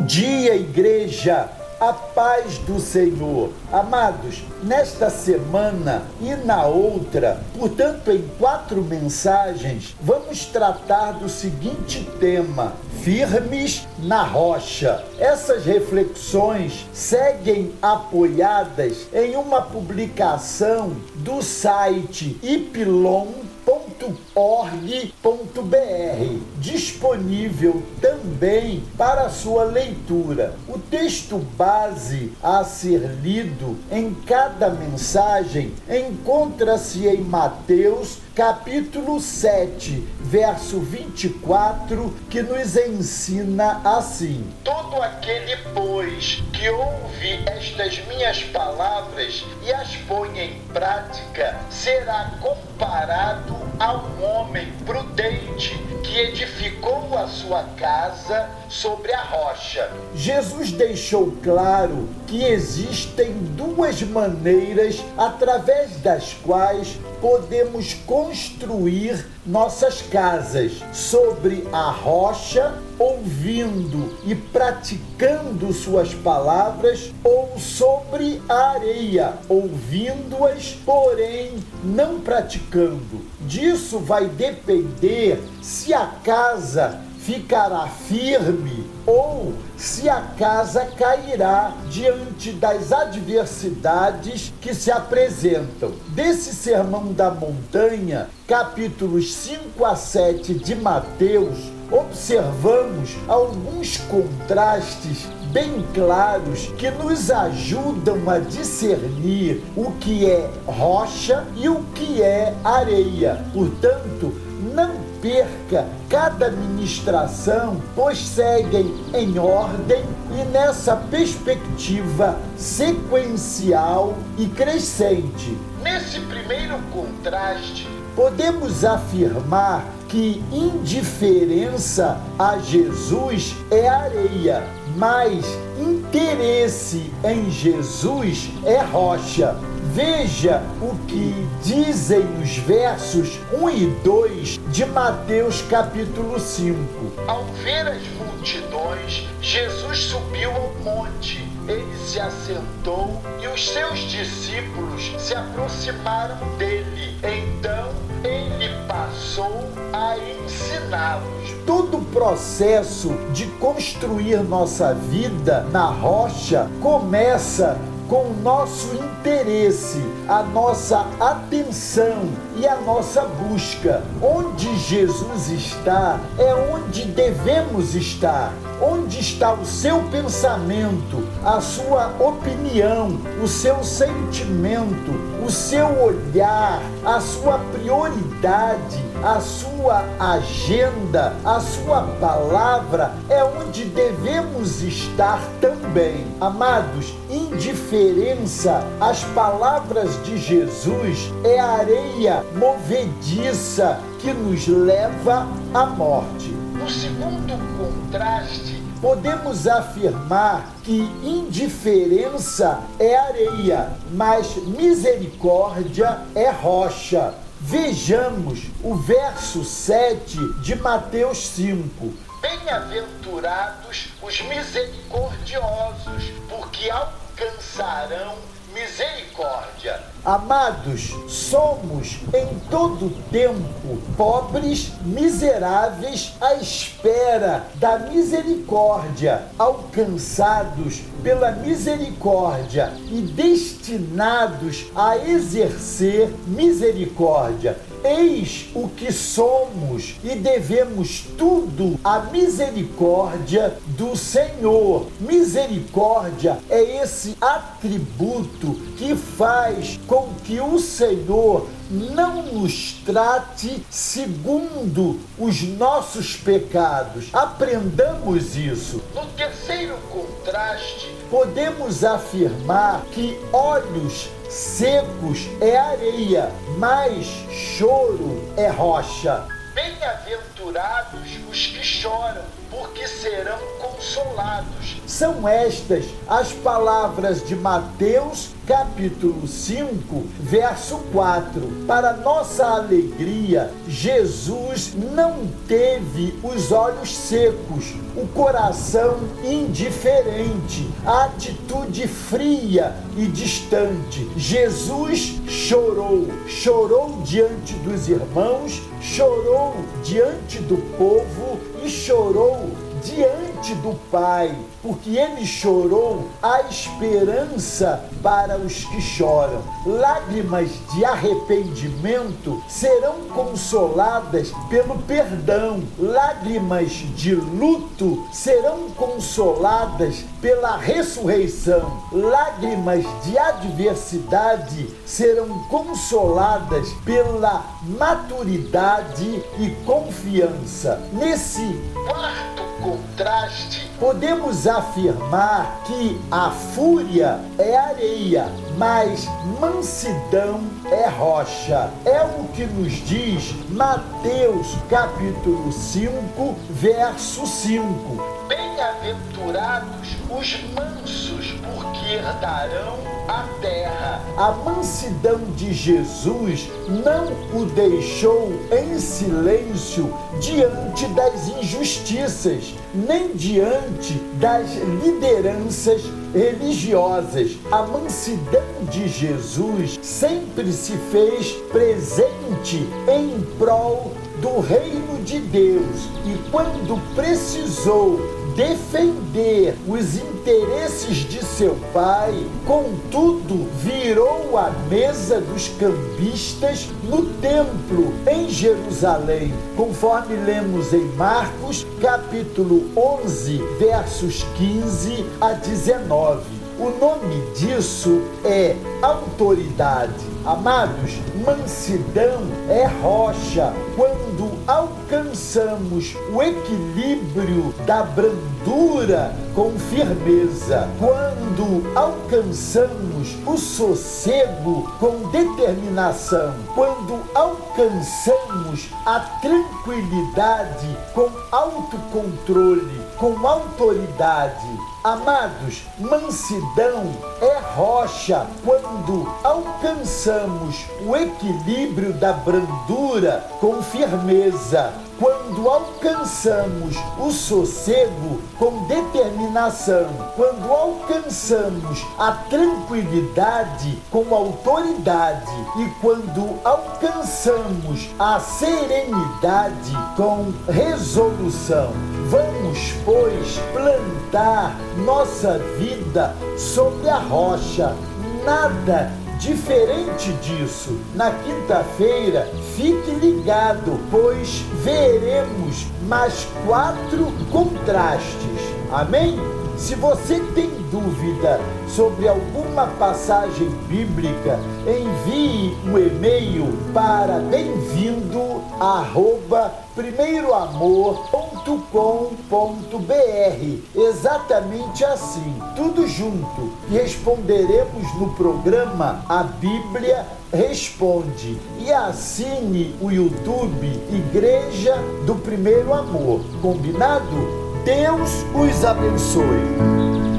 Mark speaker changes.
Speaker 1: Bom dia, igreja! A paz do Senhor. Amados, nesta semana e na outra, portanto, em quatro mensagens, vamos tratar do seguinte tema: firmes na rocha. Essas reflexões seguem apoiadas em uma publicação do site Ipilon www.org.br, disponível também para sua leitura. O texto base a ser lido em cada mensagem encontra-se em Mateus capítulo 7, verso 24, que nos ensina assim:
Speaker 2: Todo aquele, pois, que ouve estas minhas palavras e as põe em prática, será comparado a um homem prudente edificou a sua casa sobre a rocha.
Speaker 1: Jesus deixou claro que existem duas maneiras através das quais podemos construir nossas casas sobre a rocha, ouvindo e praticando suas palavras, ou sobre a areia, ouvindo-as, porém não praticando. Disso vai depender se a casa ficará firme ou se a casa cairá diante das adversidades que se apresentam. Desse Sermão da Montanha, capítulos 5 a 7 de Mateus, observamos alguns contrastes bem claros que nos ajudam a discernir o que é rocha e o que é areia. Portanto, não perca cada ministração, pois seguem em ordem e nessa perspectiva sequencial e crescente.
Speaker 2: Nesse primeiro contraste,
Speaker 1: podemos afirmar que indiferença a Jesus é areia, mas interesse em Jesus é rocha. Veja o que dizem os versos 1 e 2 de Mateus capítulo 5.
Speaker 2: Ao ver as multidões, Jesus subiu ao monte. Ele se assentou e os seus discípulos se aproximaram dele. Então ele passou a ensiná-los.
Speaker 1: Todo o processo de construir nossa vida na rocha começa com o nosso interesse, a nossa atenção e a nossa busca. Onde Jesus está é onde devemos estar. Onde está o seu pensamento, a sua opinião, o seu sentimento, seu olhar, a sua prioridade, a sua agenda, a sua palavra é onde devemos estar também. Amados, indiferença às palavras de Jesus é areia movediça que nos leva à morte.
Speaker 2: No segundo contraste,
Speaker 1: podemos afirmar que indiferença é areia, mas misericórdia é rocha. Vejamos o verso 7 de Mateus 5.
Speaker 2: Bem-aventurados os misericordiosos, porque alcançarão.
Speaker 1: Amados, somos em todo tempo pobres, miseráveis, à espera da misericórdia, alcançados pela misericórdia e destinados a exercer misericórdia. Eis o que somos e devemos tudo à misericórdia do Senhor. Misericórdia é esse atributo que faz com que o Senhor não nos trate segundo os nossos pecados. Aprendamos isso.
Speaker 2: No terceiro contraste,
Speaker 1: podemos afirmar que olhos secos é areia, mas choro é rocha.
Speaker 2: Bem-aventurados os que choram, porque serão consolados.
Speaker 1: São estas as palavras de Mateus capítulo 5, verso 4. Para nossa alegria, Jesus não teve os olhos secos, o coração indiferente, a atitude fria e distante. Jesus chorou, chorou diante dos irmãos, chorou diante do povo e chorou diante do Pai, porque ele chorou a esperança para os que choram. Lágrimas de arrependimento serão consoladas pelo perdão. Lágrimas de luto serão consoladas pela ressurreição. Lágrimas de adversidade serão consoladas pela maturidade e confiança. Nesse
Speaker 2: quarto contraste,
Speaker 1: podemos afirmar que a fúria é areia, mas mansidão é rocha. É o que nos diz Mateus capítulo 5, verso 5.
Speaker 2: Bem-aventurados os mansos, porque herdarão a terra.
Speaker 1: A mansidão de Jesus não o deixou em silêncio diante das injustiças, nem diante das lideranças religiosas. A mansidão de Jesus sempre se fez presente em prol do reino de Deus e quando precisou defender os interesses de seu pai, contudo, virou a mesa dos cambistas no templo em Jerusalém, conforme lemos em Marcos, capítulo 11, versos 15 a 19. O nome disso é autoridade. Amados, mansidão é rocha quando alcançamos o equilíbrio da brandura com firmeza, quando alcançamos o sossego com determinação, quando alcançamos a tranquilidade com autocontrole, com autoridade. Amados, mansidão é rocha quando alcançamos o equilíbrio da brandura com firmeza quando alcançamos o sossego com determinação, quando alcançamos a tranquilidade com autoridade e quando alcançamos a serenidade com resolução. Vamos, pois, plantar nossa vida sobre a rocha. Nada Diferente disso, na quinta-feira, fique ligado, pois veremos mais quatro contrastes. Amém? Se você tem dúvida sobre alguma passagem bíblica, envie um e-mail para bem-vindo arroba primeiroamor.com.br. Exatamente assim, tudo junto. Responderemos no programa A Bíblia Responde. E assine o YouTube Igreja do Primeiro Amor. Combinado? Deus os abençoe.